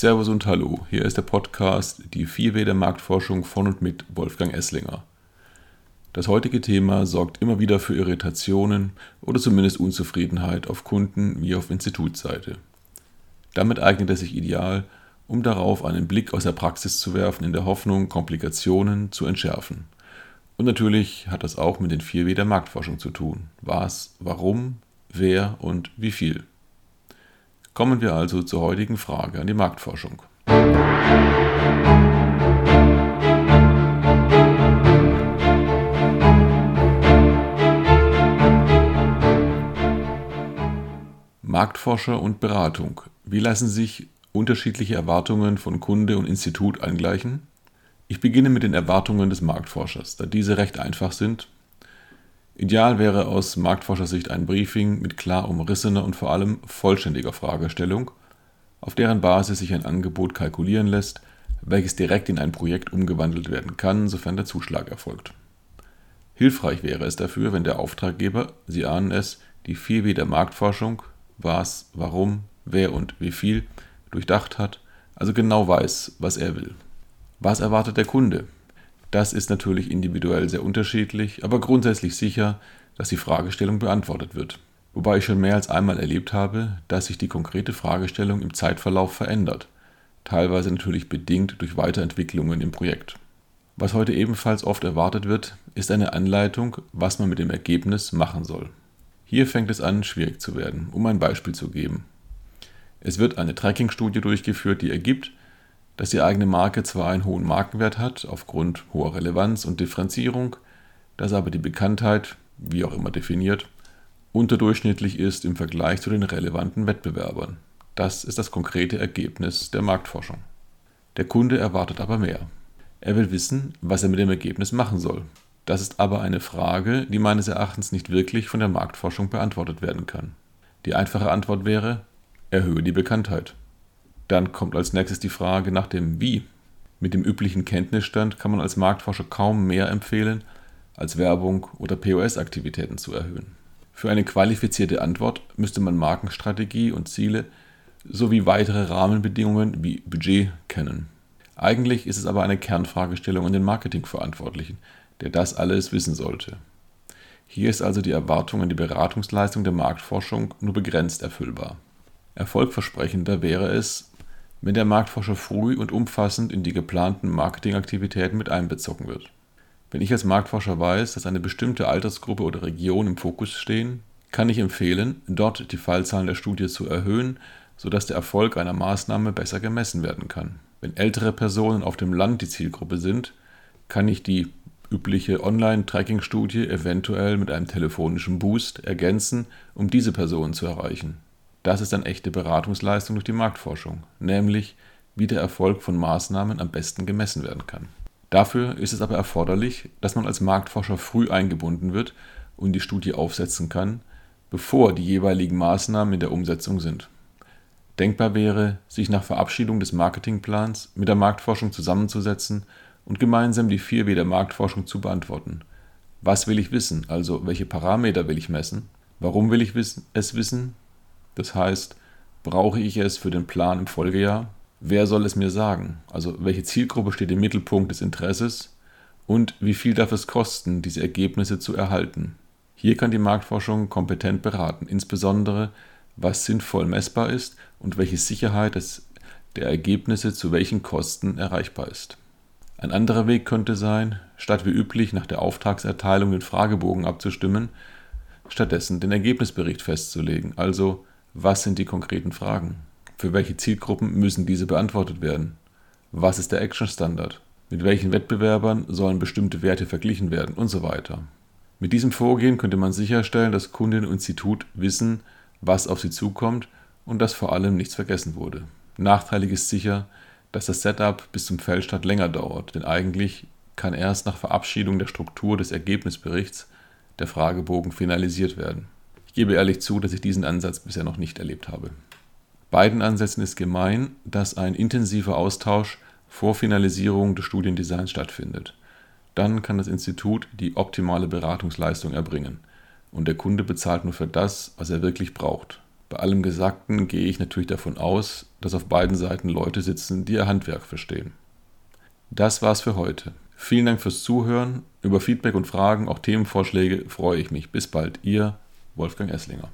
Servus und Hallo, hier ist der Podcast Die 4W der Marktforschung von und mit Wolfgang Esslinger. Das heutige Thema sorgt immer wieder für Irritationen oder zumindest Unzufriedenheit auf Kunden wie auf Institutsseite. Damit eignet es sich ideal, um darauf einen Blick aus der Praxis zu werfen, in der Hoffnung, Komplikationen zu entschärfen. Und natürlich hat das auch mit den 4W der Marktforschung zu tun. Was, warum, wer und wie viel. Kommen wir also zur heutigen Frage an die Marktforschung. Marktforscher und Beratung. Wie lassen sich unterschiedliche Erwartungen von Kunde und Institut angleichen? Ich beginne mit den Erwartungen des Marktforschers, da diese recht einfach sind Ideal wäre aus Marktforschersicht ein Briefing mit klar umrissener und vor allem vollständiger Fragestellung, auf deren Basis sich ein Angebot kalkulieren lässt, welches direkt in ein Projekt umgewandelt werden kann, sofern der Zuschlag erfolgt. Hilfreich wäre es dafür, wenn der Auftraggeber, Sie ahnen es, die 4W der Marktforschung, was, warum, wer und wie viel, durchdacht hat, also genau weiß, was er will. Was erwartet der Kunde? Das ist natürlich individuell sehr unterschiedlich, aber grundsätzlich sicher, dass die Fragestellung beantwortet wird. Wobei ich schon mehr als einmal erlebt habe, dass sich die konkrete Fragestellung im Zeitverlauf verändert, teilweise natürlich bedingt durch Weiterentwicklungen im Projekt. Was heute ebenfalls oft erwartet wird, ist eine Anleitung, was man mit dem Ergebnis machen soll. Hier fängt es an, schwierig zu werden, um ein Beispiel zu geben. Es wird eine Tracking-Studie durchgeführt, die ergibt, dass die eigene Marke zwar einen hohen Markenwert hat, aufgrund hoher Relevanz und Differenzierung, dass aber die Bekanntheit, wie auch immer definiert, unterdurchschnittlich ist im Vergleich zu den relevanten Wettbewerbern. Das ist das konkrete Ergebnis der Marktforschung. Der Kunde erwartet aber mehr. Er will wissen, was er mit dem Ergebnis machen soll. Das ist aber eine Frage, die meines Erachtens nicht wirklich von der Marktforschung beantwortet werden kann. Die einfache Antwort wäre, erhöhe die Bekanntheit. Dann kommt als nächstes die Frage nach dem Wie. Mit dem üblichen Kenntnisstand kann man als Marktforscher kaum mehr empfehlen, als Werbung oder POS-Aktivitäten zu erhöhen. Für eine qualifizierte Antwort müsste man Markenstrategie und Ziele sowie weitere Rahmenbedingungen wie Budget kennen. Eigentlich ist es aber eine Kernfragestellung an den Marketingverantwortlichen, der das alles wissen sollte. Hier ist also die Erwartung an die Beratungsleistung der Marktforschung nur begrenzt erfüllbar. Erfolgversprechender wäre es, wenn der Marktforscher früh und umfassend in die geplanten Marketingaktivitäten mit einbezogen wird. Wenn ich als Marktforscher weiß, dass eine bestimmte Altersgruppe oder Region im Fokus stehen, kann ich empfehlen, dort die Fallzahlen der Studie zu erhöhen, sodass der Erfolg einer Maßnahme besser gemessen werden kann. Wenn ältere Personen auf dem Land die Zielgruppe sind, kann ich die übliche Online-Tracking-Studie eventuell mit einem telefonischen Boost ergänzen, um diese Personen zu erreichen. Das ist dann echte Beratungsleistung durch die Marktforschung, nämlich wie der Erfolg von Maßnahmen am besten gemessen werden kann. Dafür ist es aber erforderlich, dass man als Marktforscher früh eingebunden wird und die Studie aufsetzen kann, bevor die jeweiligen Maßnahmen in der Umsetzung sind. Denkbar wäre, sich nach Verabschiedung des Marketingplans mit der Marktforschung zusammenzusetzen und gemeinsam die 4W der Marktforschung zu beantworten. Was will ich wissen, also welche Parameter will ich messen? Warum will ich es wissen? Das heißt, brauche ich es für den Plan im Folgejahr? Wer soll es mir sagen? Also welche Zielgruppe steht im Mittelpunkt des Interesses? Und wie viel darf es kosten, diese Ergebnisse zu erhalten? Hier kann die Marktforschung kompetent beraten, insbesondere was sinnvoll messbar ist und welche Sicherheit des, der Ergebnisse zu welchen Kosten erreichbar ist. Ein anderer Weg könnte sein, statt wie üblich nach der Auftragserteilung den Fragebogen abzustimmen, stattdessen den Ergebnisbericht festzulegen, also was sind die konkreten Fragen? Für welche Zielgruppen müssen diese beantwortet werden? Was ist der Action-Standard? Mit welchen Wettbewerbern sollen bestimmte Werte verglichen werden und so weiter. Mit diesem Vorgehen könnte man sicherstellen, dass Kunden und Institut wissen, was auf sie zukommt und dass vor allem nichts vergessen wurde. Nachteilig ist sicher, dass das Setup bis zum Feldstart länger dauert, denn eigentlich kann erst nach Verabschiedung der Struktur des Ergebnisberichts der Fragebogen finalisiert werden. Ich gebe ehrlich zu, dass ich diesen Ansatz bisher noch nicht erlebt habe. Beiden Ansätzen ist gemein, dass ein intensiver Austausch vor Finalisierung des Studiendesigns stattfindet. Dann kann das Institut die optimale Beratungsleistung erbringen und der Kunde bezahlt nur für das, was er wirklich braucht. Bei allem Gesagten gehe ich natürlich davon aus, dass auf beiden Seiten Leute sitzen, die ihr Handwerk verstehen. Das war's für heute. Vielen Dank fürs Zuhören. Über Feedback und Fragen, auch Themenvorschläge freue ich mich. Bis bald, ihr Wolfgang Esslinger.